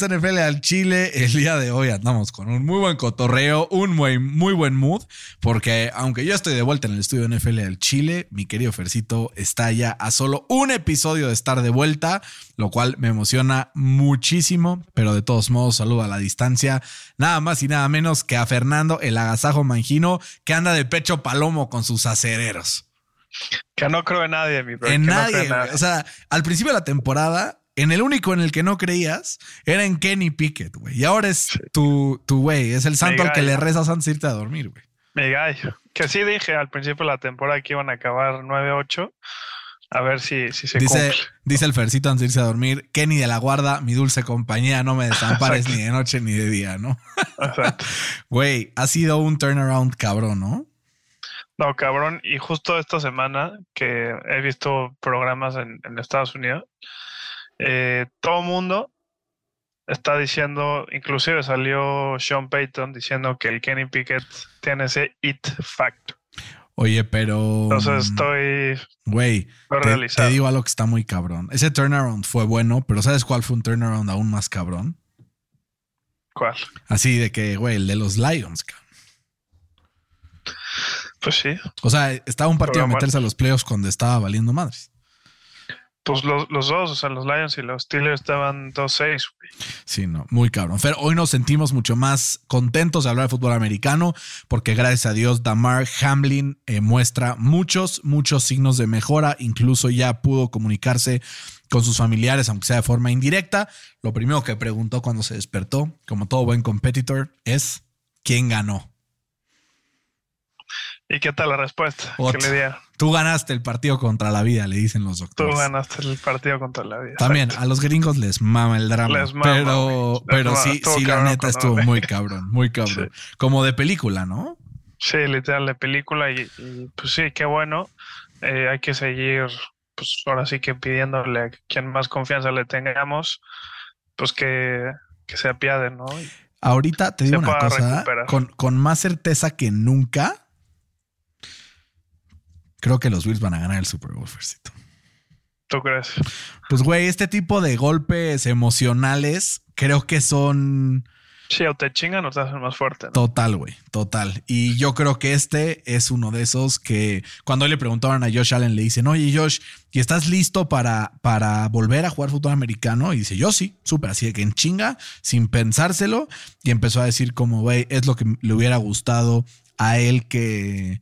NFL al Chile. El día de hoy andamos con un muy buen cotorreo, un muy, muy buen mood, porque aunque yo estoy de vuelta en el estudio de NFL al Chile, mi querido Fercito está ya a solo un episodio de estar de vuelta, lo cual me emociona muchísimo, pero de todos modos saludo a la distancia, nada más y nada menos que a Fernando el agasajo mangino que anda de pecho palomo con sus acereros. Que no creo en nadie, mi bro. En nadie. o sea, al principio de la temporada en el único en el que no creías era en Kenny Pickett, güey. Y ahora es tu, tu güey, es el santo al que le rezas antes de irte a dormir, güey. Mi gallo. Que sí dije al principio de la temporada que iban a acabar 9-8. A ver si, si se dice, cumple. Dice el Fercito antes de irse a dormir, Kenny de la guarda, mi dulce compañía, no me desampares ni de noche ni de día, ¿no? Exacto. Güey, ha sido un turnaround cabrón, ¿no? No, cabrón. Y justo esta semana que he visto programas en, en Estados Unidos, eh, todo mundo está diciendo, inclusive salió Sean Payton diciendo que el Kenny Pickett tiene ese it factor. Oye, pero. Entonces estoy. Güey, te, te, digo algo que está muy cabrón. Ese turnaround fue bueno, pero ¿sabes cuál fue un turnaround aún más cabrón? ¿Cuál? Así de que, güey, el de los Lions, cabrón. Pues sí. O sea, estaba un partido a meterse a los playoffs cuando estaba valiendo madres. Pues los, los, dos, o sea, los Lions y los Steelers estaban 2-6. Sí, no, muy cabrón. Pero hoy nos sentimos mucho más contentos de hablar de fútbol americano porque gracias a Dios Damar Hamlin eh, muestra muchos, muchos signos de mejora. Incluso ya pudo comunicarse con sus familiares, aunque sea de forma indirecta. Lo primero que preguntó cuando se despertó, como todo buen competitor, es ¿quién ganó? ¿Y qué tal la respuesta que le dieron? Tú ganaste el partido contra la vida, le dicen los doctores. Tú ganaste el partido contra la vida. También a los gringos les mama el drama. Les mama, pero pero sí, sí, la neta estuvo muy cabrón, muy cabrón. Sí. Como de película, ¿no? Sí, literal de película y, y pues sí, qué bueno. Eh, hay que seguir, pues ahora sí que pidiéndole a quien más confianza le tengamos, pues que, que se apiade, ¿no? Y Ahorita te digo una cosa, con, con más certeza que nunca, creo que los Bills van a ganar el Super Bowl, Fercito. ¿Tú crees? Pues, güey, este tipo de golpes emocionales creo que son. Sí, o te chingan o te hacen más fuerte. ¿no? Total, güey, total. Y yo creo que este es uno de esos que cuando le preguntaron a Josh Allen, le dicen, oye, Josh, ¿y estás listo para, para volver a jugar fútbol americano? Y dice, yo sí, súper, así de que en chinga, sin pensárselo. Y empezó a decir, como, güey, es lo que le hubiera gustado a él que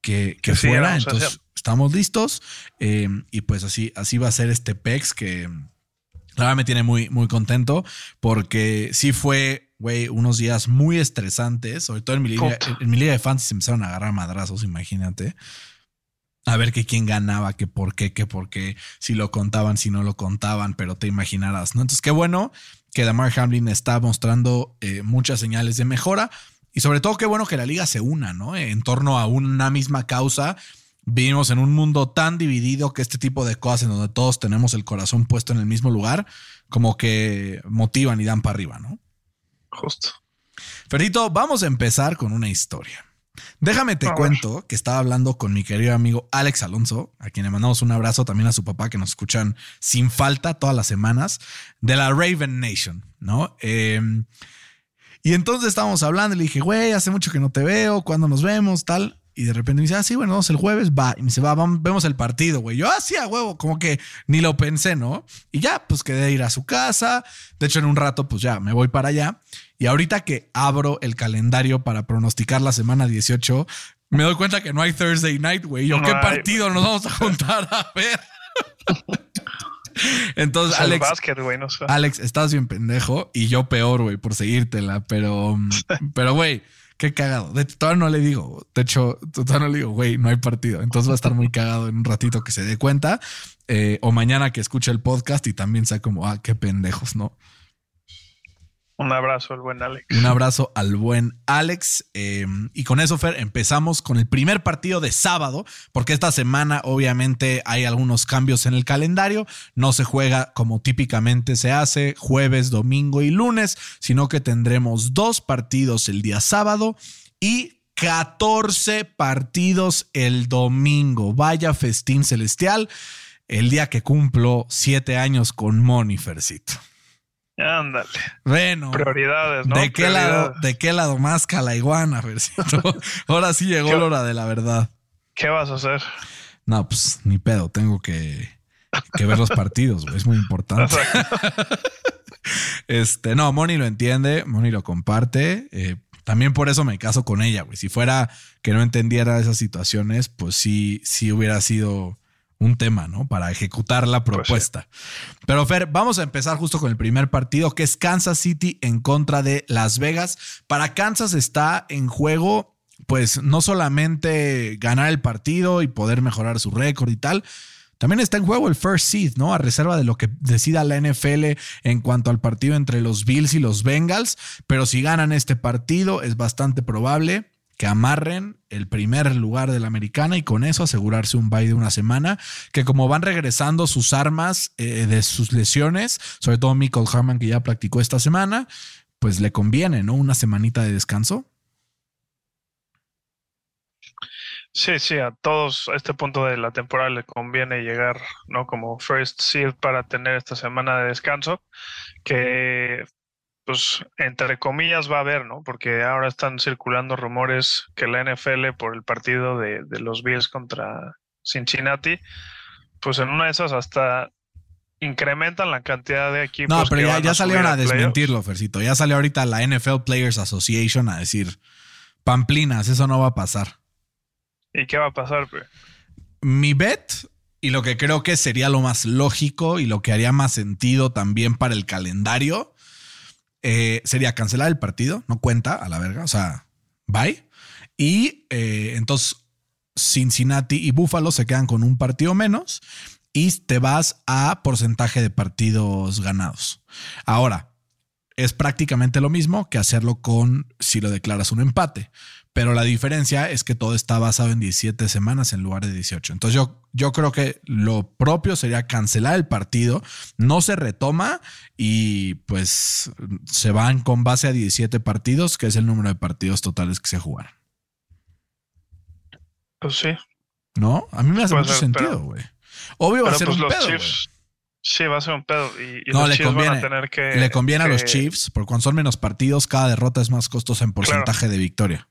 que, que, que fuera. Sí, Entonces, hacer. estamos listos. Eh, y pues así, así va a ser este PEX que la verdad me tiene muy, muy contento porque sí fue, güey, unos días muy estresantes. Sobre todo en mi liga, en mi liga de fans se empezaron a agarrar madrazos, imagínate. A ver que quién ganaba, que por qué, que por qué, si lo contaban, si no lo contaban, pero te imaginarás, ¿no? Entonces, qué bueno que Damar Hamlin está mostrando eh, muchas señales de mejora. Y sobre todo, qué bueno que la liga se una, ¿no? En torno a una misma causa. Vivimos en un mundo tan dividido que este tipo de cosas en donde todos tenemos el corazón puesto en el mismo lugar, como que motivan y dan para arriba, ¿no? Justo. Ferito, vamos a empezar con una historia. Déjame te cuento que estaba hablando con mi querido amigo Alex Alonso, a quien le mandamos un abrazo también a su papá que nos escuchan sin falta todas las semanas, de la Raven Nation, ¿no? Eh, y entonces estábamos hablando y le dije, güey, hace mucho que no te veo, ¿cuándo nos vemos? Tal. Y de repente me dice, ah, sí, bueno, vamos el jueves, va. Y me dice, va, vamos, vemos el partido, güey. Yo, ah, sí, a huevo, como que ni lo pensé, ¿no? Y ya, pues quedé ir a su casa. De hecho, en un rato, pues ya me voy para allá. Y ahorita que abro el calendario para pronosticar la semana 18, me doy cuenta que no hay Thursday night, güey. Yo, ¿qué partido nos vamos a juntar a ver? Entonces, Alex, básquet, güey, no sé. Alex, estás bien pendejo y yo peor, güey, por seguírtela, pero, pero, güey, qué cagado. De todavía no le digo, de hecho, todavía no le digo, güey, no hay partido. Entonces va a estar muy cagado en un ratito que se dé cuenta eh, o mañana que escuche el podcast y también sea como, ah, qué pendejos, ¿no? Un abrazo al buen Alex. Un abrazo al buen Alex. Eh, y con eso, Fer, empezamos con el primer partido de sábado, porque esta semana obviamente hay algunos cambios en el calendario. No se juega como típicamente se hace, jueves, domingo y lunes, sino que tendremos dos partidos el día sábado y 14 partidos el domingo. Vaya festín celestial. El día que cumplo siete años con Monifercito. Ándale. Bueno. Prioridades, ¿no? ¿De qué, lado, ¿De qué lado más calaiguana, Ahora sí llegó la hora de la verdad. ¿Qué vas a hacer? No, pues ni pedo. Tengo que, ver los partidos, Es muy importante. este, no, Moni lo entiende, Moni lo comparte. Eh, también por eso me caso con ella, güey. Si fuera que no entendiera esas situaciones, pues sí, sí hubiera sido un tema, ¿no? Para ejecutar la pues propuesta. Pero Fer, vamos a empezar justo con el primer partido, que es Kansas City en contra de Las Vegas. Para Kansas está en juego, pues no solamente ganar el partido y poder mejorar su récord y tal, también está en juego el first seed, ¿no? A reserva de lo que decida la NFL en cuanto al partido entre los Bills y los Bengals. Pero si ganan este partido, es bastante probable que amarren el primer lugar de la americana y con eso asegurarse un bye de una semana, que como van regresando sus armas eh, de sus lesiones, sobre todo Michael Harman que ya practicó esta semana, pues le conviene, ¿no? Una semanita de descanso. Sí, sí, a todos a este punto de la temporada le conviene llegar, ¿no? Como first seed para tener esta semana de descanso, que pues entre comillas va a haber, ¿no? Porque ahora están circulando rumores que la NFL por el partido de, los Bills contra Cincinnati, pues en una de esas hasta incrementan la cantidad de equipos. No, pero ya, salieron a, desmentirlo, Fercito. Ya salió ahorita la NFL Players Association a decir, Pamplinas, eso no va a pasar. ¿Y qué va a pasar, Mi bet y lo que creo que sería lo más lógico y lo que haría más sentido también para el calendario eh, sería cancelar el partido, no cuenta a la verga, o sea, bye. Y eh, entonces Cincinnati y Buffalo se quedan con un partido menos y te vas a porcentaje de partidos ganados. Ahora, es prácticamente lo mismo que hacerlo con si lo declaras un empate. Pero la diferencia es que todo está basado en 17 semanas en lugar de 18. Entonces yo, yo creo que lo propio sería cancelar el partido, no se retoma y pues se van con base a 17 partidos, que es el número de partidos totales que se jugaron. Pues sí. ¿No? A mí me hace mucho sentido, güey. Obvio va a ser pues un pedo, Sí, va a ser un pedo. Y, no, le conviene, Le conviene a los Chiefs, porque cuando son menos partidos, cada derrota es más costosa en porcentaje de victoria.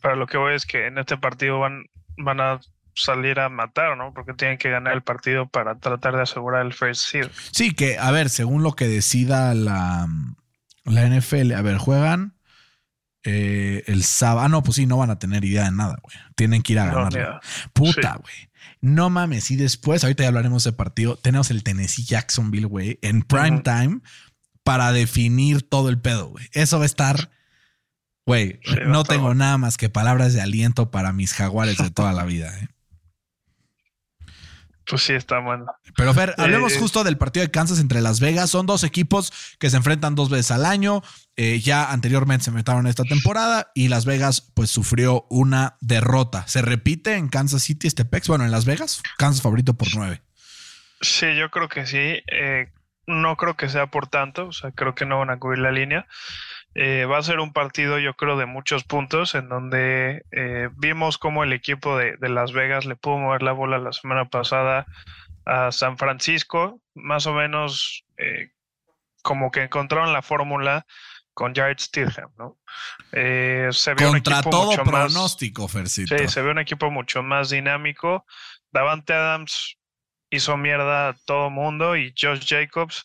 Para lo que voy es que en este partido van, van a salir a matar, ¿no? Porque tienen que ganar el partido para tratar de asegurar el first seed. Sí, que, a ver, según lo que decida la, la NFL, a ver, juegan eh, el sábado. Ah, no, pues sí, no van a tener idea de nada, güey. Tienen que ir a ganar. Puta, güey. No mames. Y después, ahorita ya hablaremos de partido, tenemos el Tennessee Jacksonville, güey, en prime time para definir todo el pedo, güey. Eso va a estar Güey, no tengo nada más que palabras de aliento para mis jaguares de toda la vida. ¿eh? Pues sí, está bueno. Pero Fer, hablemos eh, justo del partido de Kansas entre Las Vegas. Son dos equipos que se enfrentan dos veces al año. Eh, ya anteriormente se enfrentaron esta temporada y Las Vegas pues sufrió una derrota. ¿Se repite en Kansas City este PEX? Bueno, en Las Vegas, Kansas favorito por nueve. Sí, yo creo que sí. no creo que sea por tanto. O sea, creo que no van a cubrir la línea. Eh, va a ser un partido, yo creo, de muchos puntos, en donde eh, vimos cómo el equipo de, Las Vegas le pudo mover la bola la semana pasada a San Francisco, más o menos eh, como que encontraron la fórmula con Jared Stidham, ¿no? se ve Contra un equipo todo mucho pronóstico, más, Sí, se ve un equipo mucho más dinámico. Davante Adams hizo mierda a todo mundo y Josh Jacobs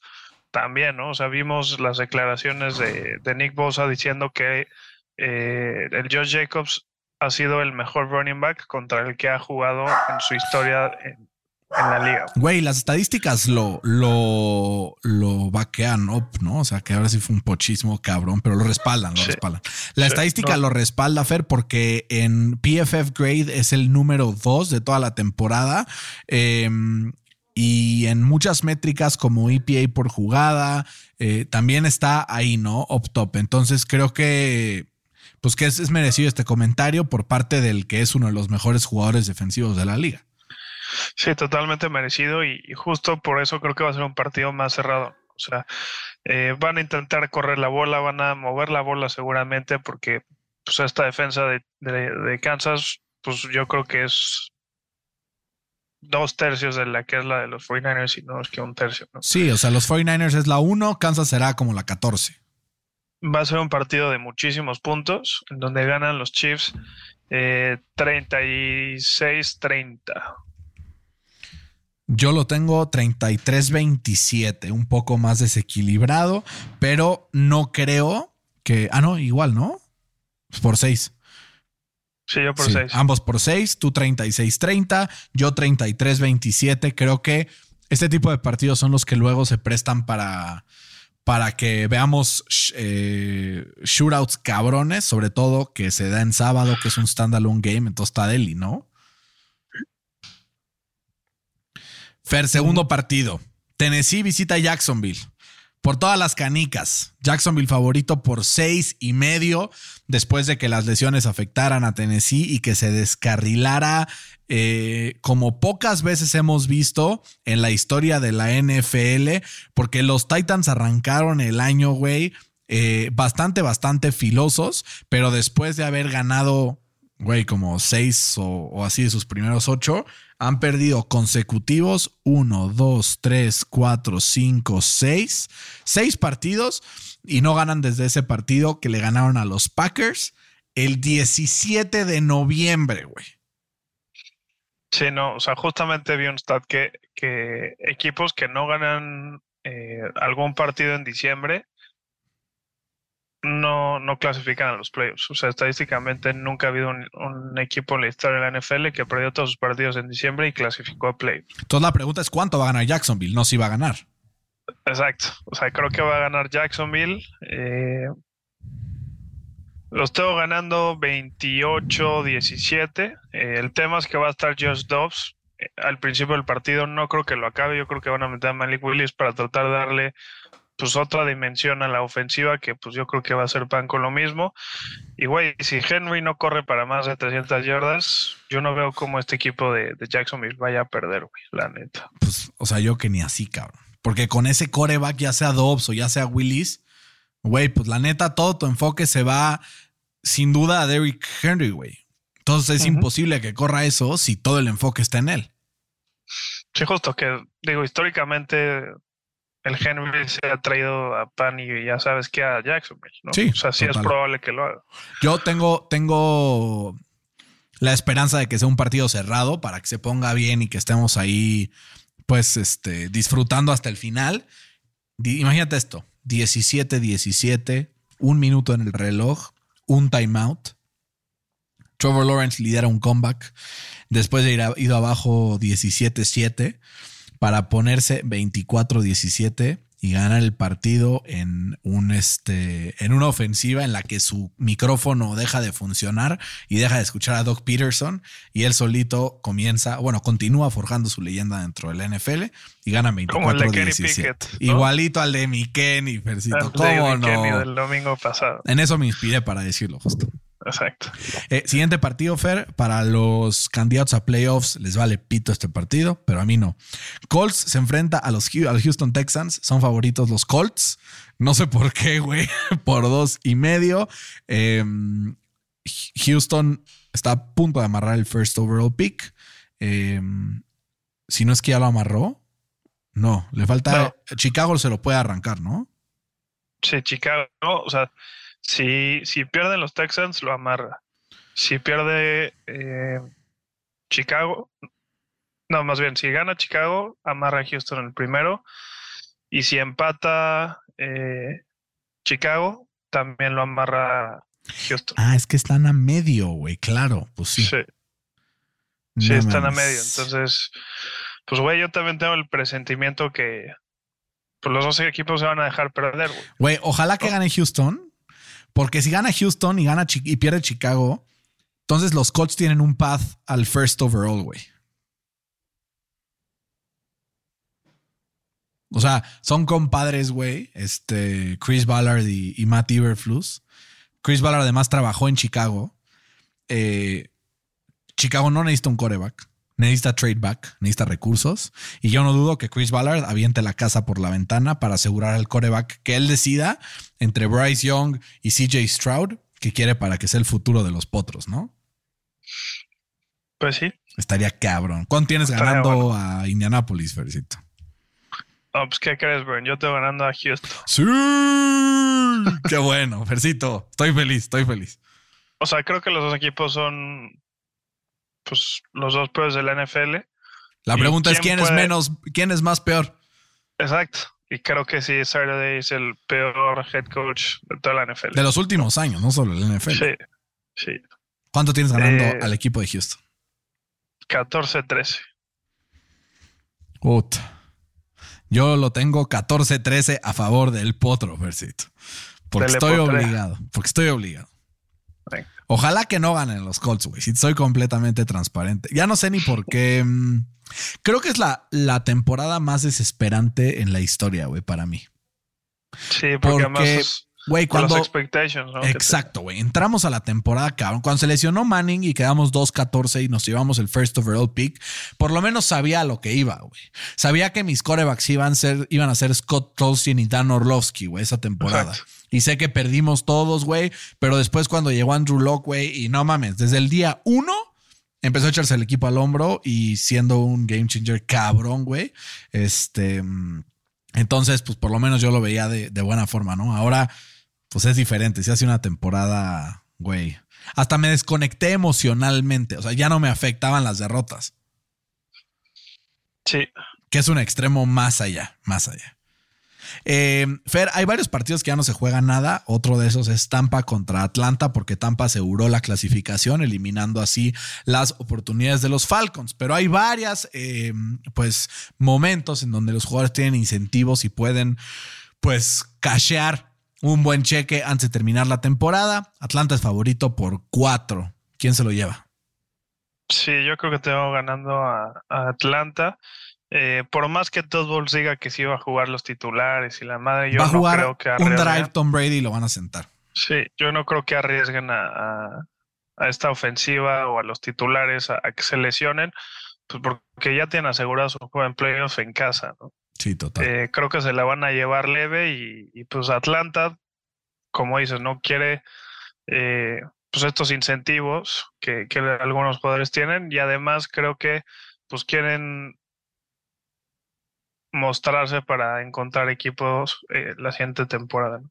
también, ¿no? O sea, vimos las declaraciones de, Nick Bosa diciendo que eh, el Josh Jacobs ha sido el mejor running back contra el que ha jugado en su historia en, la liga. Güey, las estadísticas lo, lo, lo vaquean ¿no? O sea, que ahora sí fue un pochismo cabrón, pero lo respaldan, lo respaldan. La estadística lo respalda, Fer, porque en PFF Grade es el número dos de toda la temporada. Eh, y en muchas métricas como EPA por jugada, eh, también está ahí, ¿no? Up top. Entonces creo que, pues que es, merecido este comentario por parte del que es uno de los mejores jugadores defensivos de la liga. Sí, totalmente merecido y, justo por eso creo que va a ser un partido más cerrado. O sea, eh, van a intentar correr la bola, van a mover la bola seguramente porque pues esta defensa de, de Kansas, pues yo creo que es dos tercios de la que es la de los 49ers y no es que un tercio. ¿no? Sí, o sea, los 49ers es la 1, Kansas será como la 14. Va a ser un partido de muchísimos puntos, en donde ganan los Chiefs eh, 36-30. Yo lo tengo 33-27, un poco más desequilibrado, pero no creo que. Ah, no, igual, ¿no? Por 6. Sí, yo por 6. ambos por 6, tú 36-30, yo 33-27. Creo que este tipo de partidos son los que luego se prestan para, para que veamos eh, shootouts cabrones, sobre todo que se da en sábado, que es un standalone game, entonces está Deli, ¿no? Fer, segundo partido. Tennessee visita Jacksonville por todas las canicas. Jacksonville favorito por seis y medio después de que las lesiones afectaran a Tennessee y que se descarrilara eh, como pocas veces hemos visto en la historia de la NFL, porque los Titans arrancaron el año, güey, eh, bastante, bastante filosos, pero después de haber ganado, güey, como seis o, o así de sus primeros ocho, han perdido consecutivos 1, 2, 3, 4, 5, 6. 6 partidos y no ganan desde ese partido que le ganaron a los Packers el 17 de noviembre, güey. Sí, no, o sea, justamente vi un stat que, que equipos que no ganan eh, algún partido en diciembre no, no clasifican a los playoffs. O sea, estadísticamente nunca ha habido un, equipo en la historia de la NFL que perdió todos sus partidos en diciembre y clasificó a playoffs. Entonces la pregunta es cuánto va a ganar Jacksonville, no si va a ganar. Exacto. O sea, creo que va a ganar Jacksonville. Eh, los tengo ganando 28-17. Eh, el tema es que va a estar Josh Dobbs. Eh, al principio del partido no creo que lo acabe. Yo creo que van a meter a Malik Willis para tratar de darle pues otra dimensión a la ofensiva que pues yo creo que va a ser pan con lo mismo. Y güey, si Henry no corre para más de 300 yardas, yo no veo cómo este equipo de, de Jacksonville vaya a perder, güey, la neta. Pues, o sea, yo que ni así, cabrón. Porque con ese coreback, ya sea Dobbs o ya sea Willis, güey, pues la neta, todo tu enfoque se va sin duda a Derrick Henry, güey. Entonces es imposible que corra eso si todo el enfoque está en él. Sí, justo que digo, históricamente el Henry se ha traído a Pan y ya sabes que a Jackson, ¿no? Sí. O sea, sí es probable que lo haga. Yo tengo, tengo la esperanza de que sea un partido cerrado para que se ponga bien y que estemos ahí, pues, este, disfrutando hasta el final. Imagínate esto: 17-17, un minuto en el reloj, un timeout. Trevor Lawrence lidera un comeback después de ir ido abajo 17-7 para ponerse 24-17 y ganar el partido en un este en una ofensiva en la que su micrófono deja de funcionar y deja de escuchar a Doc Peterson y él solito comienza, bueno, continúa forjando su leyenda dentro del NFL y gana 24-17. Igualito al de mi Kenny, ¿Cómo no? del domingo pasado. En eso me inspiré para decirlo justo. Exacto. Eh, siguiente partido, Fer. Para los candidatos a playoffs les vale pito este partido, pero a mí no. Colts se enfrenta a los, Houston Texans. Son favoritos los Colts. No sé por qué, güey. por dos y medio. Em, Houston está a punto de amarrar el first overall pick. Em, si no es que ya lo amarró. No, le falta. Chicago se lo puede arrancar, ¿no? Sí, Chicago, o sea, si, si pierden los Texans, lo amarra. Si pierde eh, Chicago, no, más bien, si gana Chicago, amarra a Houston en el primero. Y si empata eh, Chicago, también lo amarra Houston. Ah, es que están a medio, güey, claro, pues sí. Sí, sí están a medio. Entonces, pues, güey, yo también tengo el presentimiento que pues, los dos equipos se van a dejar perder, güey. Güey, ojalá que gane Houston, porque si gana Houston y, gana y pierde Chicago, entonces los Colts tienen un path al first overall, güey. O sea, son compadres, güey. Este, Chris Ballard y, Matt Iberflus. Chris Ballard además trabajó en Chicago. Eh, Chicago no necesita un coreback necesita trade back, necesita recursos. Y yo no dudo que Chris Ballard aviente la casa por la ventana para asegurar al coreback que él decida entre Bryce Young y CJ Stroud, que quiere para que sea el futuro de los potros, ¿no? Pues sí. Estaría cabrón. ¿Cuánto tienes ganando a Indianapolis, Fercito? No, pues ¿qué crees, Brian? Yo tengo ganando a Houston. Sí. Qué bueno, Fercito. Estoy feliz, estoy feliz. O sea, creo que los dos equipos son pues los dos peores de la NFL. La pregunta es quién es menos, quién es más peor. Exacto. Y creo que sí, Saturday es el peor head coach de toda la NFL. De los últimos años, no solo el NFL. Sí, sí. ¿Cuánto tienes ganando eh, al equipo de Houston? 14-13. Yo lo tengo 14-13 a favor del Potro, Versito. Porque estoy obligado. Porque estoy obligado. Ojalá que no ganen los Colts, güey. Si soy completamente transparente. Ya no sé ni por qué. Mm, creo que es la, la temporada más desesperante en la historia, güey, para mí. Sí, porque, además Güey, cuando. ¿no? Exacto, güey. Entramos a la temporada, cabrón. Cuando se lesionó Manning y quedamos 2-14 y nos llevamos el first overall pick, por lo menos sabía lo que iba, güey. Sabía que mis corebacks iban a ser, iban a ser Scott Tolstien y Dan Orlovsky, güey, esa temporada. Y sé que perdimos todos, güey. Pero después, cuando llegó Andrew Locke, güey, y no mames, desde el día uno empezó a echarse el equipo al hombro y siendo un game changer cabrón, güey. Este. Entonces, pues por lo menos yo lo veía de, de buena forma, ¿no? Ahora pues es diferente. Se hace una temporada, güey. Hasta me desconecté emocionalmente. O sea, ya no me afectaban las derrotas. Sí. Que es un extremo más allá, más allá. Eh, Fer, hay varios partidos que ya no se juega nada. Otro de esos es Tampa contra Atlanta, porque Tampa aseguró la clasificación, eliminando así las oportunidades de los Falcons. Pero hay varias, eh, pues, momentos en donde los jugadores tienen incentivos y pueden, pues, cachear un buen cheque antes de terminar la temporada. Atlanta es favorito por cuatro. ¿Quién se lo lleva? Sí, yo creo que tengo ganando a, Atlanta. Eh, por más que Todd Bowles diga que sí va a jugar los titulares y la madre, yo va a no jugar creo que un drive Tom Brady y lo van a sentar. Sí, yo no creo que arriesguen a, esta ofensiva o a los titulares a, que se lesionen, pues porque ya tienen asegurado su juego en playoffs en casa, ¿no? Sí, total. Eh, creo que se la van a llevar leve y, pues Atlanta, como dices, no quiere eh, pues estos incentivos que, algunos jugadores tienen y además creo que pues quieren mostrarse para encontrar equipos eh, la siguiente temporada.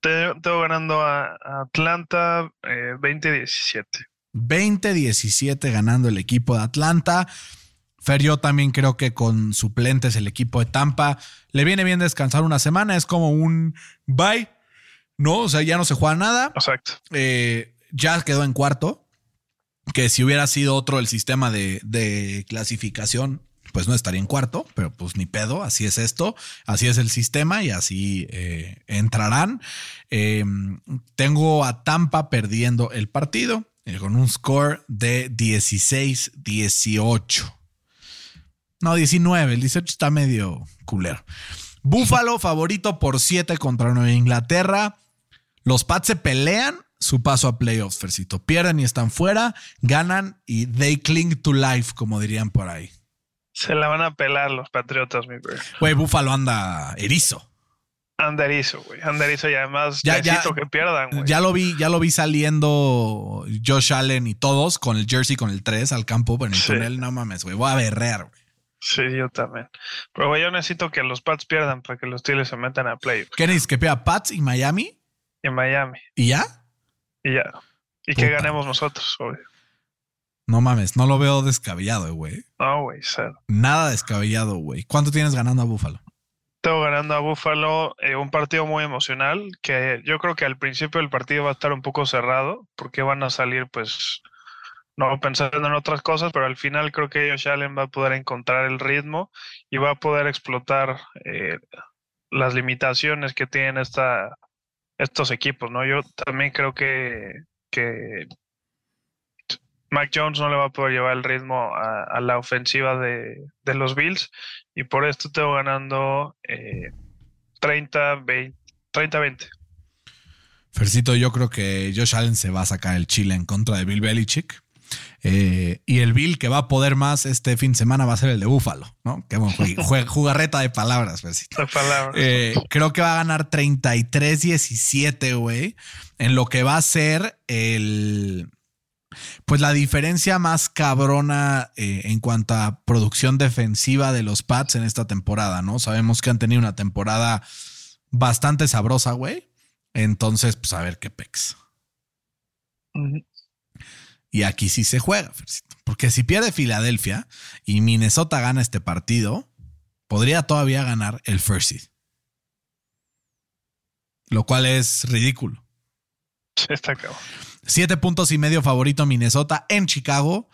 Tengo ganando a, Atlanta 20-17. 20-17 ganando el equipo de Atlanta. Fer, yo también creo que con suplentes el equipo de Tampa le viene bien descansar una semana. Es como un bye, ¿no? O sea, ya no se juega nada. Exacto. Eh, ya quedó en cuarto. Que si hubiera sido otro el sistema de, clasificación, pues no estaría en cuarto, pero pues ni pedo, así es esto, así es el sistema y así eh, entrarán. Em, tengo a Tampa perdiendo el partido eh, con un score de 16-18. No, 19. El 18 está medio culero. Búfalo favorito por 7 contra Nueva Inglaterra. Los Pats se pelean su paso a playoffs, Fercito. Pierden y están fuera, ganan y they cling to life, como dirían por ahí. Se la van a pelar los Patriotas, mi bro. Güey, Búfalo anda erizo. Anda erizo, güey. Anda erizo y además ya, necesito que pierdan, güey. Ya lo vi, ya lo vi saliendo Josh Allen y todos con el jersey con el 3 al campo en el túnel. No mames, güey. Voy a berrear, güey. Sí, yo también. Pero yo necesito que los Pats pierdan para que los Steelers se metan a play. ¿Qué necesitas? ¿Que pierda Pats y Miami? Y Miami. ¿Y ya? Y ya. Y que ganemos nosotros, obvio. No mames, no lo veo descabellado, güey. No, güey, cero. Nada descabellado, güey. ¿Cuánto tienes ganando a Búfalo? Tengo ganando a Búfalo eh, un partido muy emocional que yo creo que al principio del partido va a estar un poco cerrado porque van a salir pues no pensando en otras cosas, pero al final creo que Josh Allen va a poder encontrar el ritmo y va a poder explotar eh, las limitaciones que tienen esta, estos equipos, ¿no? Yo también creo que, que Mac Jones no le va a poder llevar el ritmo a, la ofensiva de, los Bills y por esto tengo ganando 30-20. 30-20. Fercito, yo creo que Josh Allen se va a sacar el chile en contra de Bill Belichick. Eh, y el Bill que va a poder más este fin de semana va a ser el de Búfalo, ¿no? Que bueno, jugarreta de palabras, De palabras. Eh, creo que va a ganar 33-17, güey, en lo que va a ser el, Pues la diferencia más cabrona eh, en cuanto a producción defensiva de los Pats en esta temporada, ¿no? Sabemos que han tenido una temporada bastante sabrosa, güey. Entonces, pues a ver qué pex. Y aquí sí se juega, porque si pierde Filadelfia y Minnesota gana este partido, podría todavía ganar el first seed. Lo cual es ridículo. Está cabrón. Siete puntos y medio favorito Minnesota en Chicago.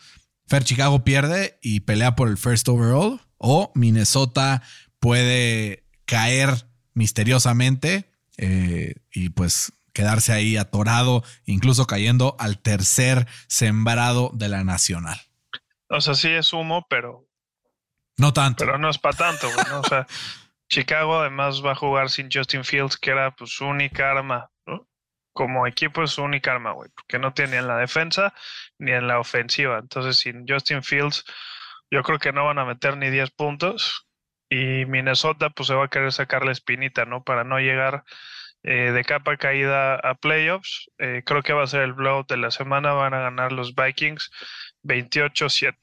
Fer Chicago pierde y pelea por el first overall. O Minnesota puede caer misteriosamente eh, y pues quedarse ahí atorado, incluso cayendo al tercer sembrado de la nacional. O sea, sí es humo, pero. No tanto. Pero no es para tanto, ¿no? O sea, Chicago además va a jugar sin Justin Fields, que era pues, su única arma. Como equipo es su única arma, güey, porque no tiene en la defensa ni en la ofensiva. Entonces, sin Justin Fields, yo creo que no van a meter ni 10 puntos. Y Minnesota, pues se va a querer sacar la espinita, ¿no? Para no llegar eh, de capa caída a playoffs. Eh, creo que va a ser el blowout de la semana. Van a ganar los Vikings 28-7.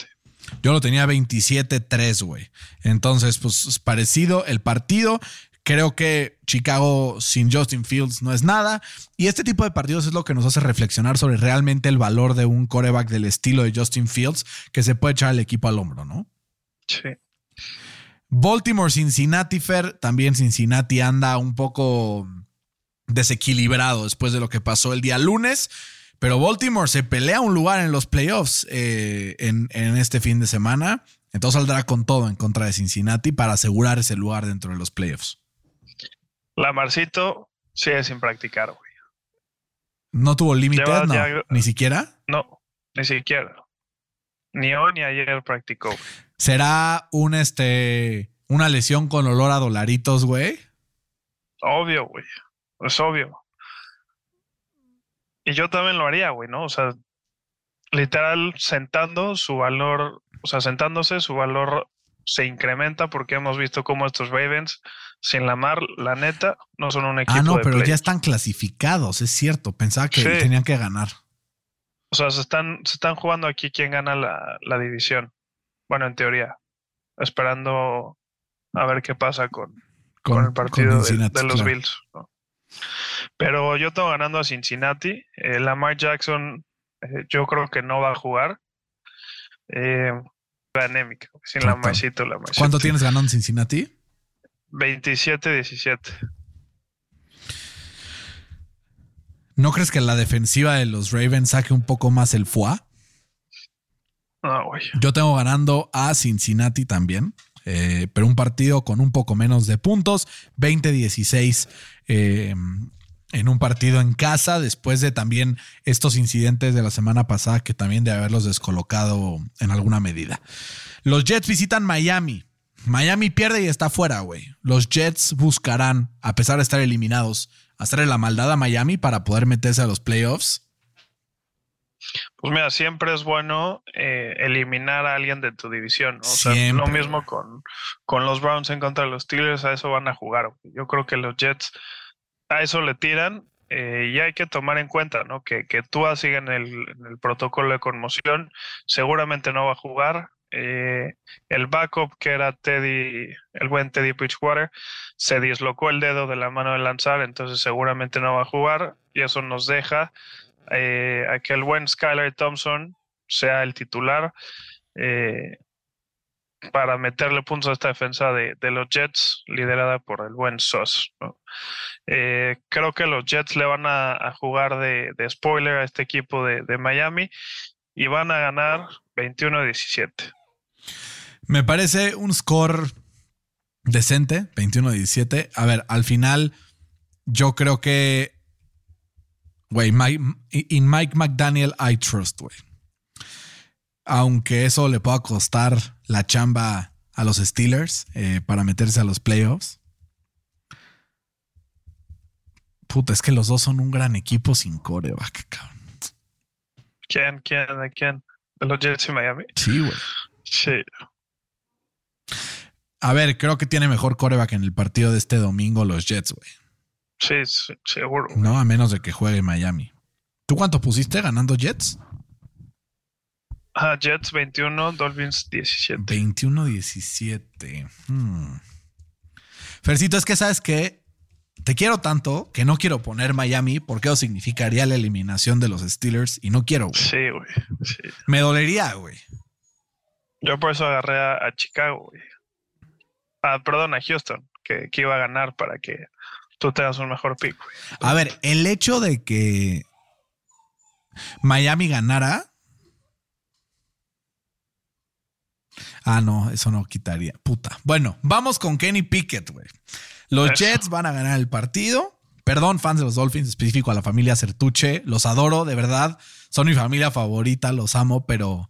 Yo lo tenía 27-3, güey. Entonces, pues es parecido el partido. Creo que Chicago sin Justin Fields no es nada. Y este tipo de partidos es lo que nos hace reflexionar sobre realmente el valor de un coreback del estilo de Justin Fields que se puede echar el equipo al hombro, ¿no? Sí. Baltimore, Cincinnati, Fer. También Cincinnati anda un poco desequilibrado después de lo que pasó el día lunes. Pero Baltimore se pelea un lugar en los playoffs eh, en, este fin de semana. Entonces saldrá con todo en contra de Cincinnati para asegurar ese lugar dentro de los playoffs. La Marcito sigue sin practicar, güey. ¿No tuvo límite? No, ¿Ni siquiera? No, ni siquiera. Ni hoy ni ayer practicó. ¿Será un este una lesión con olor a dolaritos, güey? Obvio, güey. Es obvio. Y yo también lo haría, güey, ¿no? O sea, literal, sentando su valor, o sea, sentándose, su valor se incrementa porque hemos visto cómo estos Ravens, sin la mar, la neta, no son un equipo. Ah, no, pero ya están clasificados, es cierto. Pensaba que tenían que ganar. O sea, se están, se están jugando aquí quién gana la, la división. Bueno, en teoría. Esperando a ver qué pasa con, con, el partido de, los Bills. Pero yo tengo ganando a Cincinnati. Eh, Lamar Jackson, eh, yo creo que no va a jugar. Eh, anémica, sin la ¿Cuánto tienes ganando en Cincinnati? 27-17. ¿No crees que la defensiva de los Ravens saque un poco más el FUA? No, güey. Yo tengo ganando a Cincinnati también. Eh, pero un partido con un poco menos de puntos, 20-16 eh, en un partido en casa, después de también estos incidentes de la semana pasada que también de haberlos descolocado en alguna medida. Los Jets visitan Miami. Miami pierde y está fuera, güey. Los Jets buscarán, a pesar de estar eliminados, hacerle la maldad a Miami para poder meterse a los playoffs. Pues mira, siempre es bueno eh, eliminar a alguien de tu división. O sea, lo mismo con, con los Browns en contra de los Steelers, a eso van a jugar. Yo creo que los Jets a eso le tiran eh, y hay que tomar en cuenta ¿no? que, que Tua sigue en el, en el, protocolo de conmoción, seguramente no va a jugar. Eh, el backup que era Teddy, el buen Teddy Bridgewater, se dislocó el dedo de la mano de lanzar, entonces seguramente no va a jugar y eso nos deja eh, a que el buen Skylar Thompson sea el titular eh, para meterle puntos a esta defensa de, los Jets, liderada por el buen Sos. Creo que los Jets le van a, jugar de, spoiler a este equipo de, Miami y van a ganar 21-17. Me parece un score decente, 21-17. A ver, al final yo creo que Güey, in Mike McDaniel I trust, güey. Aunque eso le pueda costar la chamba a los Steelers eh, para meterse a los playoffs. Puta, es que los dos son un gran equipo sin coreback, cabrón. ¿Quién? ¿Quién? ¿De quién? ¿De los Jets y Miami? Sí, güey. Sí. A ver, creo que tiene mejor coreback en el partido de este domingo los Jets, güey. Sí, seguro. No, a menos de que juegue Miami. ¿Tú cuánto pusiste ganando Jets? Ah, Jets 21, Dolphins 17. 21-17. Hmm. Fercito, es que sabes que te quiero tanto que no quiero poner Miami porque eso significaría la eliminación de los Steelers y no quiero, güey. Sí, güey. Sí. Me dolería, güey. Yo por eso agarré a, a Chicago, güey. Ah, perdón, a Houston, que, que, iba a ganar para que tú tengas un mejor pick, güey. A ver, el hecho de que Miami ganara. Ah, no, eso no quitaría. Puta. Bueno, vamos con Kenny Pickett, güey. Los Eso. Jets van a ganar el partido. Perdón, fans de los Dolphins, específico a la familia Certuche. Los adoro, de verdad. Son mi familia favorita, los amo, pero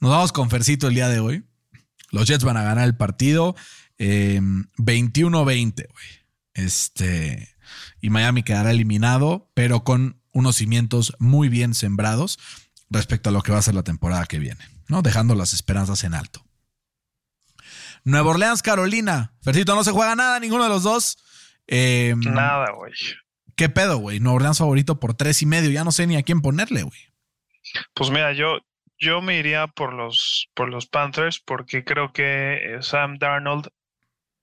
nos vamos con Fercito el día de hoy. Los Jets van a ganar el partido eh, 21-20, güey. Este. Y Miami quedará eliminado, pero con unos cimientos muy bien sembrados respecto a lo que va a ser la temporada que viene, ¿no? Dejando las esperanzas en alto. Nueva Orleans, Carolina. Fercito, no se juega nada, ninguno de los dos. Eh, Nada, güey. ¿Qué pedo, güey? Nueva Orleans favorito por tres y medio. Ya no sé ni a quién ponerle, güey. Pues mira, yo, yo me iría por los, por los Panthers porque creo que eh, Sam Darnold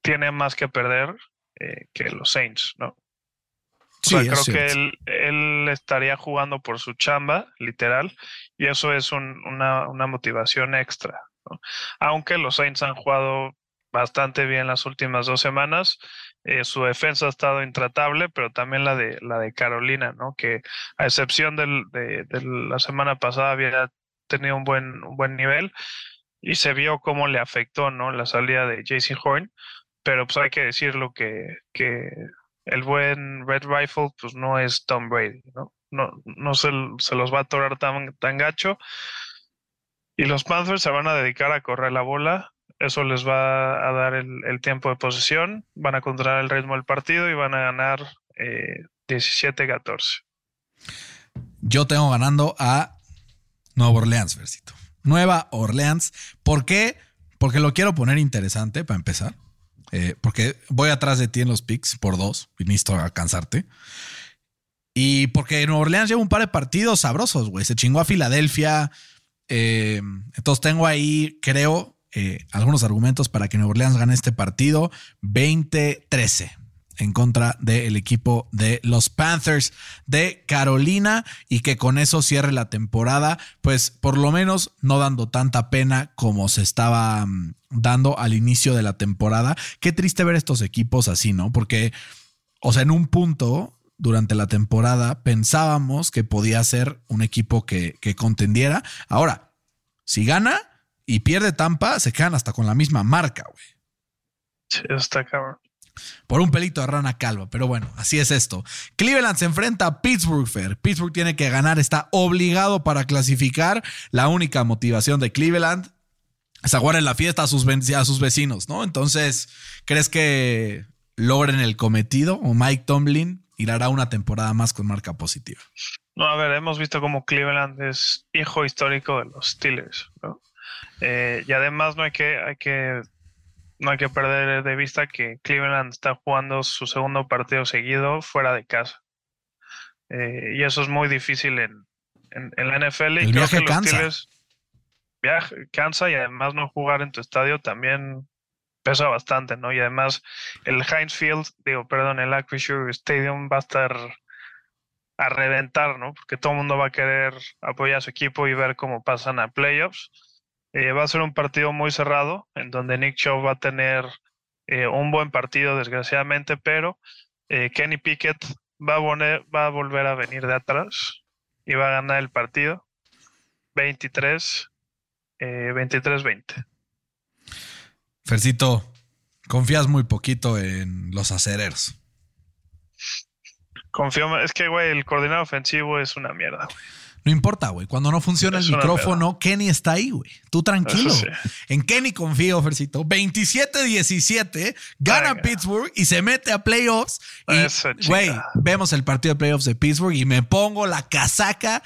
tiene más que perder eh, que los Saints, ¿no? O sea, creo que él, él estaría jugando por su chamba, literal, y eso es un- una, una motivación extra. ¿no? Aunque los Saints han jugado bastante bien las últimas dos semanas, eh, su defensa ha estado intratable, pero también la de, la de Carolina, ¿no? que a excepción del- de, de la semana pasada había tenido un buen, un buen nivel y se vio cómo le afectó ¿no? la salida de JC Horn, pero pues hay que decirlo que, que el buen Red Rifle pues no es Tom Brady, ¿no? No, no se, se los va a atorar tan, tan gacho. Y los Panthers se van a dedicar a correr la bola. Eso les va a dar el, tiempo de posesión. Van a controlar el ritmo del partido y van a ganar eh, 17-14. Yo tengo ganando a Nueva Orleans, Versito. Nueva Orleans. ¿Por qué? Porque lo quiero poner interesante para empezar. Eh, porque voy atrás de ti en los picks por dos y necesito alcanzarte. Y porque Nueva Orleans lleva un par de partidos sabrosos, güey. Se chingó a Filadelfia. Eh, entonces tengo ahí, creo, eh, algunos argumentos para que Nueva Orleans gane este partido 20-13 en contra del equipo de los Panthers de Carolina y que con eso cierre la temporada, pues por lo menos no dando tanta pena como se estaba mm, dando al inicio de la temporada. Qué triste ver estos equipos así, ¿no? Porque, o sea, en un punto durante la temporada pensábamos que podía ser un equipo que, que contendiera. Ahora, si gana y pierde Tampa, se quedan hasta con la misma marca, güey Sí, está cabrón. Por un pelito de rana calva. Pero bueno, así es esto. Cleveland se enfrenta a Pittsburgh Fair. Pittsburgh tiene que ganar, está obligado para clasificar. La única motivación de Cleveland es aguar en la fiesta a sus, vecinos, ¿no? Entonces, ¿crees que logren el cometido o Mike Tomlin irá una temporada más con marca positiva? No, a ver, hemos visto cómo Cleveland es hijo histórico de los Steelers, ¿no? Eh, y además no hay que, hay que, no hay que perder de vista que Cleveland está jugando su segundo partido seguido fuera de casa. Eh, y eso es muy difícil en, en, en la NFL. El y creo viaje que los cansa. Steelers viaja, cansa y además no jugar en tu estadio también pesa bastante, ¿no? Y además el Heinz Field, digo, perdón, el Acrisure Stadium va a estar a reventar, ¿no? Porque todo el mundo va a querer apoyar a su equipo y ver cómo pasan a playoffs. Eh, va a ser un partido muy cerrado, en donde Nick Chubb va a tener eh, un buen partido, desgraciadamente, pero eh, Kenny Pickett va a, poner- va a volver a venir de atrás y va a ganar el partido 23, eh, 23-20. Fercito, confías muy poquito en los acereros. Confío, es que, güey, el coordinador ofensivo es una mierda. güey. No importa, güey. Cuando no funciona el micrófono, Kenny está ahí, güey. Tú tranquilo. Sí. En Kenny confío, Fercito. 27-17, gana Venga. Pittsburgh y se mete a playoffs. Y, güey, vemos el partido de playoffs de Pittsburgh y me pongo la casaca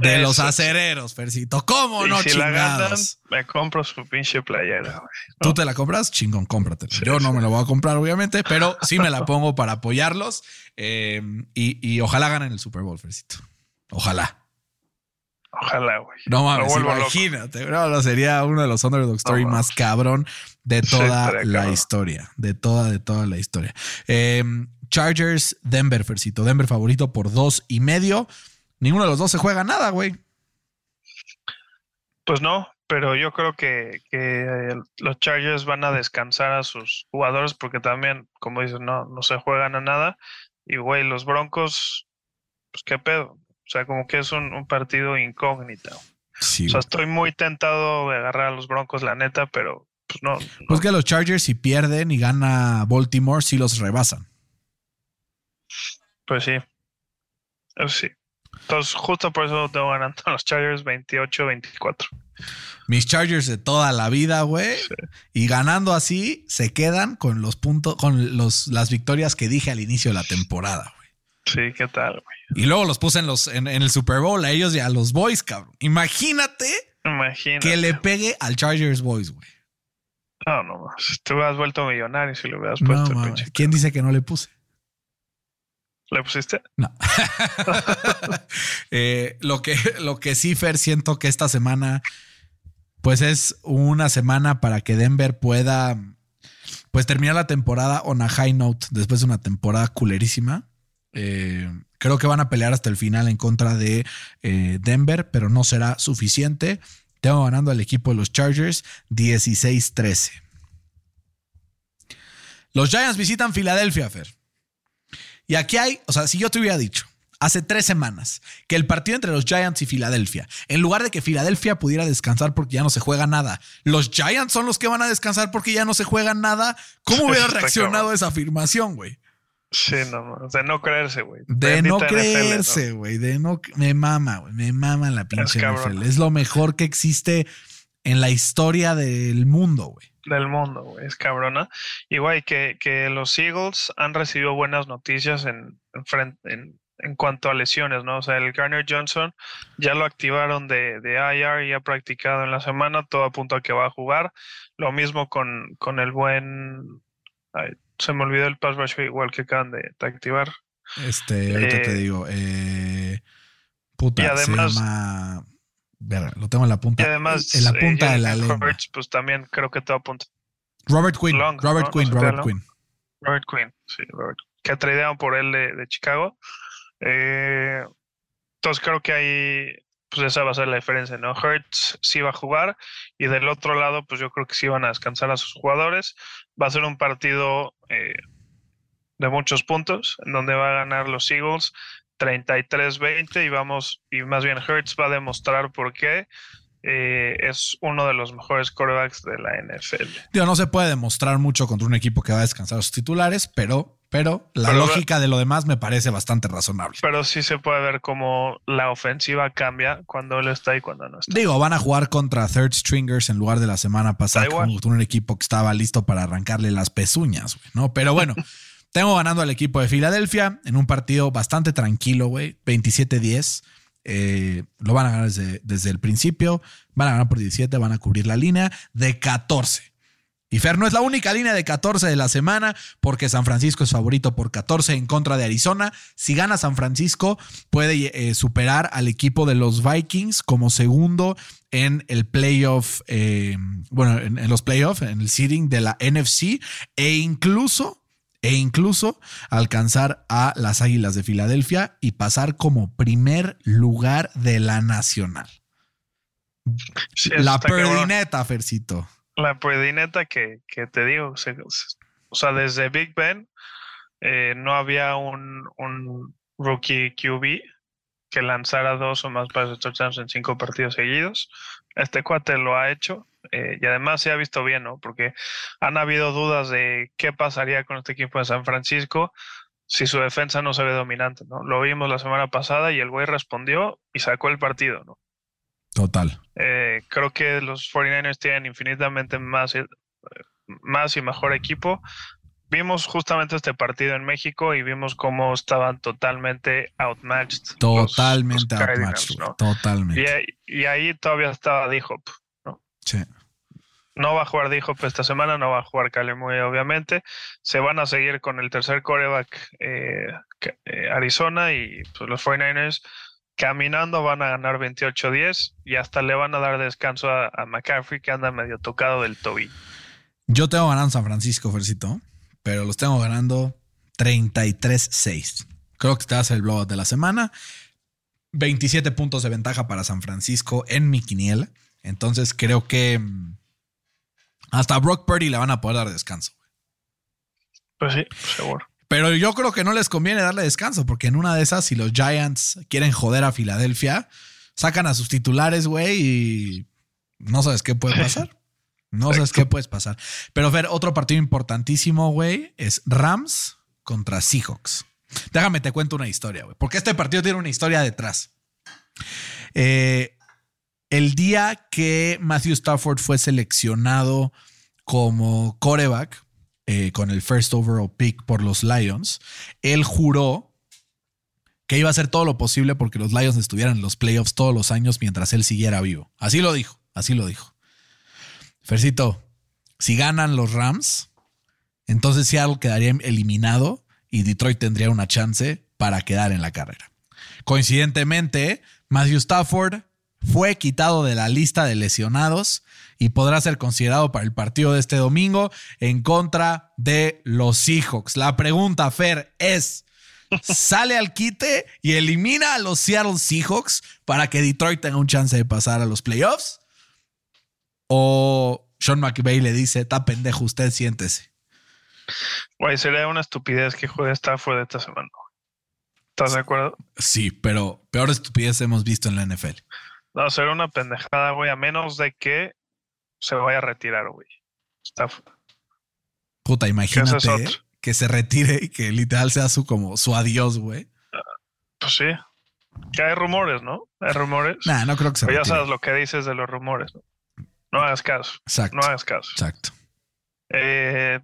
de los acereros, Fercito. ¿Cómo Y no, si la ganan, chingados? me compro su pinche playera, güey. ¿Tú te la compras? Chingón, cómpratela. Sí, Yo no me la voy a comprar, obviamente, pero sí me la pongo para apoyarlos. eh, y, y ojalá ganen el Super Bowl, Fercito. Ojalá. Ojalá, güey. No mames, loco. imagínate, no, sería uno de los underdog story más cabrón de toda la cabrón. historia. De toda, de toda la historia. Eh, Chargers, Denver, Fercito. Denver favorito por dos y medio. Ninguno de los dos se juega nada, güey. Pues no, pero yo creo que, que eh, los Chargers van a descansar a sus jugadores porque también, como dices, no, no se juegan a nada. Y, güey, los Broncos, pues qué pedo. O sea, como que es un, un partido incógnito. Sí, O sea, estoy muy tentado de agarrar a los Broncos, la neta, pero pues no. no. Pues que los Chargers, si pierden y gana Baltimore, sí los rebasan. Pues sí. Eso sí. Entonces, justo por eso tengo ganando a los Chargers 28-24. Mis Chargers de toda la vida, güey. Y ganando así, se quedan con los puntos, con los, las victorias que dije al inicio de la temporada, güey. Sí, ¿qué tal, güey? Y luego los puse en, los, en, en el Super Bowl a ellos y a los Boys, cabrón. Imagínate Imagínate. que le pegue al Chargers Boys, güey. No, no, más. Te hubieras vuelto millonario si le hubieras No, puesto el pinche. ¿Quién dice que no le puse? ¿Le pusiste? No. Eh, lo, que, lo que sí, Fer, siento que esta semana, pues es una semana para que Denver pueda, pues terminar la temporada on a high note después de una temporada culerísima. Eh, creo que van a pelear hasta el final en contra de eh, Denver, pero no será suficiente. Tengo ganando al equipo de los Chargers 16-13. Los Giants visitan Filadelfia, Fer. Y aquí hay, o sea, si yo te hubiera dicho hace tres semanas que el partido entre los Giants y Filadelfia, en lugar de que Filadelfia pudiera descansar porque ya no se juega nada, los Giants son los que van a descansar porque ya no se juega nada, ¿cómo hubiera reaccionado cabrón. esa afirmación, güey? Sí, no. De no creerse, güey. De no Bendita NFL, ¿no? creerse, güey, de no me mama, güey, me mama la pinche cabrón. NFL. Es lo mejor que existe en la historia del mundo, güey. Del mundo, güey. Es cabrona. Y, güey, que, que los Eagles han recibido buenas noticias en, en, fren- en, en cuanto a lesiones, ¿no? O sea, el Garner Johnson ya lo activaron de, de IR y ha practicado en la semana, todo apunta a que va a jugar. Lo mismo con, con el buen. ay, se me olvidó el pass rush igual que acaban de, de activar. Este, ahorita Eh, te digo, eh, puta, y además- se llama, verga, lo tengo en la punta, Y además, en la eh, punta de la lengua. Hurts, pues también creo que todo apunta. Robert Quinn, Long, Robert ¿no? Quinn, No Robert. Quinn. Robert Quinn, sí, Robert. Que tradearon por él de, de Chicago. Eh, entonces creo que ahí, pues esa va a ser la diferencia, ¿no? Hurts sí va a jugar y del otro lado, pues yo creo que sí van a descansar a sus jugadores. Va a ser un partido eh, de muchos puntos, en donde va a ganar los Eagles 33-20 y vamos, y más bien Hurts va a demostrar por qué eh, es uno de los mejores quarterbacks de la NFL. Digo, no se puede demostrar mucho contra un equipo que va a descansar a sus titulares, pero, pero la Pero- lógica de lo demás me parece bastante razonable. Pero sí se puede ver cómo la ofensiva cambia cuando él está y cuando no está. Digo, van a jugar contra third stringers en lugar de la semana pasada contra un equipo que estaba listo para arrancarle las pezuñas, ¿no? Pero bueno, tengo ganando al equipo de Filadelfia en un partido bastante tranquilo, güey, 27-10. Eh, lo van a ganar desde, desde el principio, van a ganar por 17, van a cubrir la línea de 14. Y Fer no es la única línea de 14 de la semana porque San Francisco es favorito por 14 en contra de Arizona. Si gana San Francisco, puede eh, superar al equipo de los Vikings como segundo en el playoff, eh, bueno, en, en los playoffs, en el seeding de la NFC e incluso, e incluso alcanzar a las Águilas de Filadelfia y pasar como primer lugar de la nacional. Sí, la perdineta, Fercito. La predineta que, que te digo, o sea, desde Big Ben eh, no había un, un rookie QB que lanzara dos o más pases touchdowns en cinco partidos seguidos. Este cuate lo ha hecho eh, y además se ha visto bien, ¿no? Porque han habido dudas de qué pasaría con este equipo de San Francisco si su defensa no se ve dominante, ¿no? Lo vimos la semana pasada y el güey respondió y sacó el partido, ¿no? Total. Eh, creo que los 49ers tienen infinitamente más, eh, más y mejor equipo. Vimos justamente este partido en México y vimos cómo estaban totalmente outmatched. Totalmente los outmatched. ¿no? Totalmente. Y, ahí- y ahí todavía estaba D-Hop. Sí. No va a jugar D-Hop esta semana, no va a jugar Murray, obviamente. Se van a seguir con el tercer coreback eh, eh, Arizona y pues, los 49ers caminando van a ganar 28-10 y hasta le van a dar descanso a, a, McCaffrey que anda medio tocado del tobillo. Yo tengo ganando San Francisco, Fercito, pero los tengo ganando 33-6. Creo que te ser el blowout de la semana. 27 puntos de ventaja para San Francisco en mi quiniela. Entonces creo que mm, hasta Brock Purdy le van a poder dar descanso. Pues sí, seguro. Pero yo creo que no les conviene darle descanso, porque en una de esas, si los Giants quieren joder a Filadelfia, sacan a sus titulares, güey, y no sabes qué puede pasar. No sabes qué puedes pasar. Pero ver, otro partido importantísimo, güey, es Rams contra Seahawks. Déjame te cuento una historia, güey, porque este partido tiene una historia detrás. Eh, el día que Matthew Stafford fue seleccionado como coreback eh, con el first overall pick por los Lions, él juró que iba a hacer todo lo posible porque los Lions estuvieran en los playoffs todos los años mientras él siguiera vivo. Así lo dijo, así lo dijo. Fercito, si ganan los Rams, entonces Seattle quedaría eliminado y Detroit tendría una chance para quedar en la carrera. Coincidentemente, Matthew Stafford fue quitado de la lista de lesionados y podrá ser considerado para el partido de este domingo en contra de los Seahawks. La pregunta, Fer, es, ¿sale al quite y elimina a los Seattle Seahawks para que Detroit tenga un chance de pasar a los playoffs? ¿O Sean McVay le dice, está pendejo, usted siéntese? Güey, sería una estupidez que juegue Stafford esta semana. ¿Estás de acuerdo? Sí, pero peor estupidez hemos visto en la NFL. No, será una pendejada, güey, a menos de que se vaya a retirar, güey. Está... Puta, imagínate que se retire y que literal sea su como su adiós, güey. pues sí. Que hay rumores, ¿no? Hay rumores. Nah, no creo que se Pero ya sabes lo que dices de los rumores. ¿no? No hagas caso. Exacto. No hagas caso. Exacto. Eh,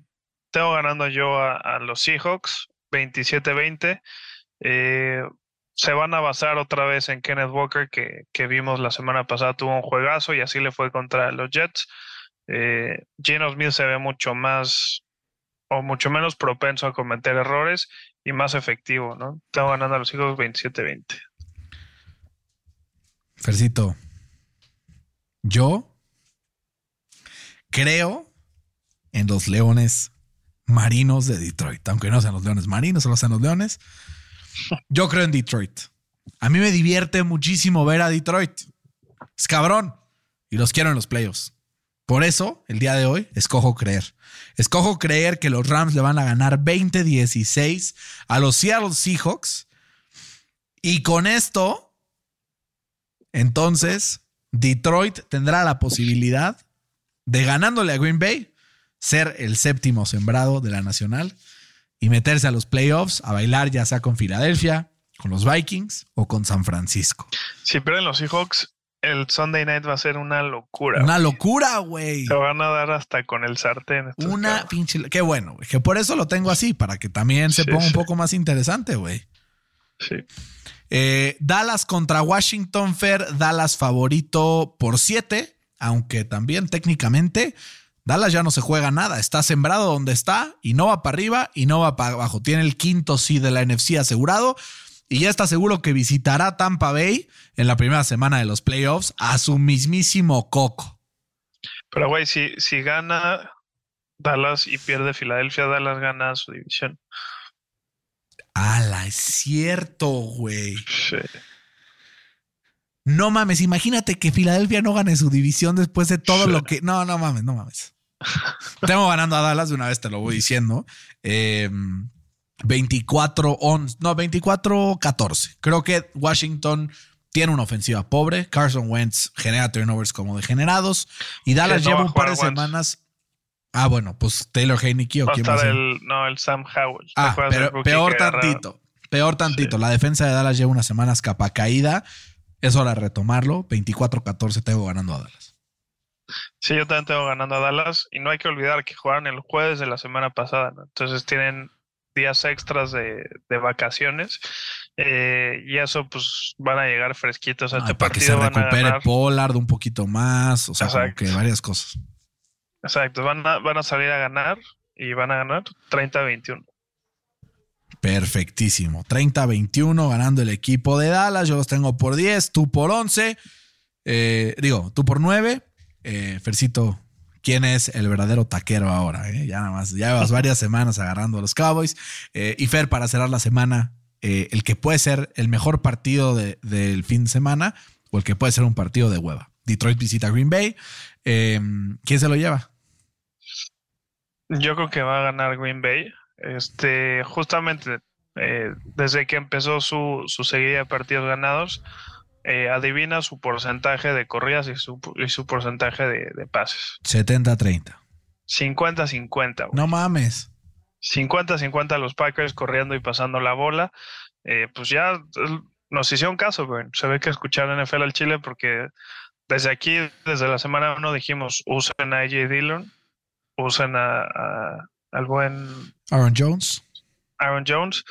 tengo ganando yo a, a los Seahawks 27-20. Eh, se van a basar otra vez en Kenneth Walker, que, que, vimos la semana pasada, tuvo un juegazo y así le fue contra los Jets. Eh, Geno Smith se ve mucho más o mucho menos propenso a cometer errores y más efectivo, ¿no? Tengo ganando a los hijos 27-20. Fercito, yo creo en los Leones Marinos de Detroit, aunque no sean los Leones Marinos, solo sean los Leones. Yo creo en Detroit. A mí me divierte muchísimo ver a Detroit. Es cabrón. Y los quiero en los playoffs. Por eso, el día de hoy, escojo creer. Escojo creer que los Rams le van a ganar 20-16 a los Seattle Seahawks. Y con esto, entonces, Detroit tendrá la posibilidad de ganándole a Green Bay, ser el séptimo sembrado de la Nacional y meterse a los playoffs a bailar ya sea con Filadelfia, con los Vikings o con San Francisco. Si pierden los Seahawks, el Sunday night va a ser una locura. Una locura, güey. Se van a dar hasta con el sartén. Una cabros. pinche. Qué bueno, güey. Que por eso lo tengo así, para que también se sí, ponga sí. un poco más interesante, güey. Sí. Eh, Dallas contra Washington Fair. Dallas favorito por 7, aunque también técnicamente Dallas ya no se juega nada, está sembrado donde está y no va para arriba y no va para abajo. Tiene el quinto sí de la NFC asegurado y ya está seguro que visitará Tampa Bay en la primera semana de los playoffs a su mismísimo Coco. Pero güey, si, si gana Dallas y pierde Filadelfia, Dallas gana su división. Ala, es cierto, güey. Sí. No mames, imagínate que Filadelfia no gane su división después de todo lo que. No, no mames, no mames. Tengo ganando a Dallas de una vez, te lo voy diciendo. Eh, 24 11, no, 24 14. Creo que Washington tiene una ofensiva pobre. Carson Wentz genera turnovers como degenerados. Y Dallas lleva un par de semanas. Ah, bueno, pues Taylor Heineke o va quién ser. el, no, el Sam Howell. Ah, pero, peor tantito. Peor tantito. Sí. La defensa de Dallas lleva unas semanas capa caída. Es hora de retomarlo. 24-14 tengo ganando a Dallas. Sí, yo también tengo ganando a Dallas. Y no hay que olvidar que jugaron el jueves de la semana pasada. ¿no? Entonces tienen días extras de, de vacaciones. Eh, y eso, pues, van a llegar fresquitos a Ah, este para que partido. se recupere. Pollard un poquito más. O sea, como que varias cosas. Exacto, van a, van a salir a ganar y van a ganar 30-21. Perfectísimo. 30-21 ganando el equipo de Dallas. Yo los tengo por 10, tú por 11. Eh, digo, tú por 9. Eh, Fercito, ¿quién es el verdadero taquero ahora? Eh? Ya nada más, ya llevas varias semanas agarrando a los Cowboys. y Fer, para cerrar la semana, el que puede ser el mejor partido del fin de semana o el que puede ser un partido de hueva. Detroit visita Green Bay. ¿Quién se lo lleva? Yo creo que va a ganar Green Bay. Este, justamente eh, desde que empezó su, su seguida de partidos ganados, eh, adivina su porcentaje de corridas y su, y su porcentaje de, pases. 70-30. 50-50. No mames. 50-50 los Packers corriendo y pasando la bola. Eh, pues ya nos hicieron caso, güey. Se ve que escucharon NFL al Chile porque desde aquí, desde la semana 1 dijimos, usen a AJ Dillon, usen a al buen Aaron Jones. Aaron Jones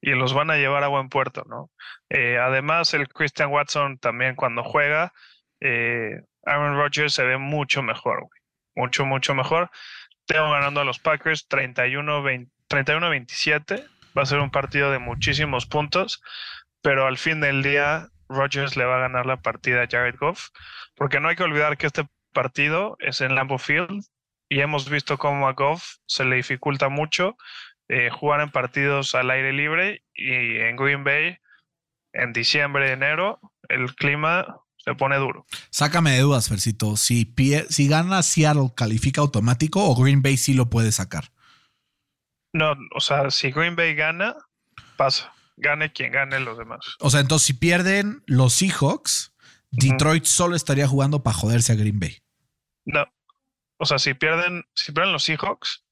y los van a llevar a buen puerto, ¿no? Eh, además, el Christian Watson también cuando juega, eh, Aaron Rodgers se ve mucho mejor, mucho, mucho mejor. Tengo ganando a los Packers 31-27. Va a ser un partido de muchísimos puntos, pero al fin del día Rodgers le va a ganar la partida a Jared Goff, porque no hay que olvidar que este partido es en Lambeau Field y hemos visto cómo a Goff se le dificulta mucho eh, jugar en partidos al aire libre y en Green Bay en diciembre, enero, el clima se pone duro. Sácame de dudas, Fercito. Si, si gana Seattle, ¿califica automático o Green Bay sí lo puede sacar? No, o sea, si Green Bay gana, pasa. Gane quien gane los demás. O sea, entonces si pierden los Seahawks, Detroit solo estaría jugando para joderse a Green Bay. No, o sea, si pierden, si pierden los Seahawks,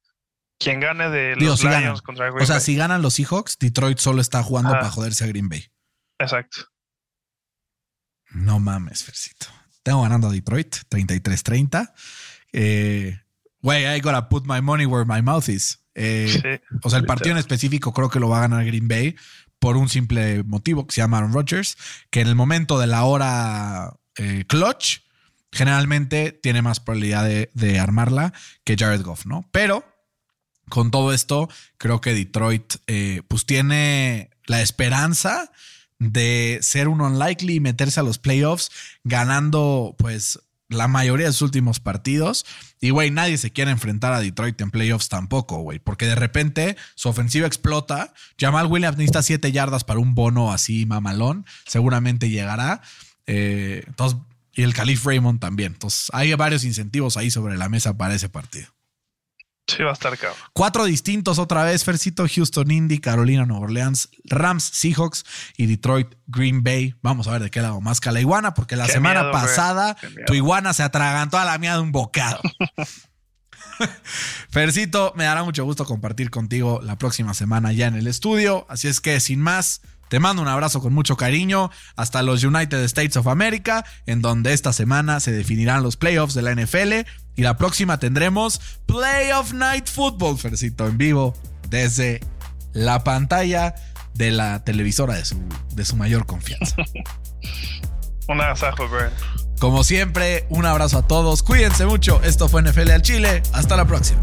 quien gane de los Lions contra Green O sea, si ganan los Seahawks, Detroit solo está jugando para joderse a Green Bay. Exacto. No mames, Fercito. Tengo ganando a Detroit 33-30. Eh, güey, I gotta put my money where my mouth is. Eh, o sea, el partido en específico creo que lo va a ganar Green Bay por un simple motivo que se llama Aaron Rodgers, que en el momento de la hora eh, clutch generalmente tiene más probabilidad de, armarla que Jared Goff, ¿no? Pero con todo esto, creo que Detroit eh, pues tiene la esperanza de ser un unlikely y meterse a los playoffs ganando pues la mayoría de sus últimos partidos. Y, güey, nadie se quiere enfrentar a Detroit en playoffs tampoco, güey, porque de repente su ofensiva explota. Jamal Williams necesita siete yardas para un bono así mamalón. Seguramente llegará. Eh, entonces, y el Calif Raymond también. Entonces, hay varios incentivos ahí sobre la mesa para ese partido. Sí, va a estar cabrón. Cuatro distintos otra vez, Fercito, Houston, Indy, Carolina, Nueva Orleans, Rams, Seahawks y Detroit, Green Bay. Vamos a ver de qué lado más que la iguana, porque la semana pasada tu iguana se atragantó a la mía de un bocado. Fercito, me dará mucho gusto compartir contigo la próxima semana ya en el estudio. Así es que, sin más, te mando un abrazo con mucho cariño hasta los United States of America, en donde esta semana se definirán los playoffs de la NFL y la próxima tendremos Playoff Night Football, Fercito, en vivo desde la pantalla de la televisora de su, de su mayor confianza. un abrazo, bro. Como siempre, un abrazo a todos. Cuídense mucho. Esto fue NFL al Chile. Hasta la próxima.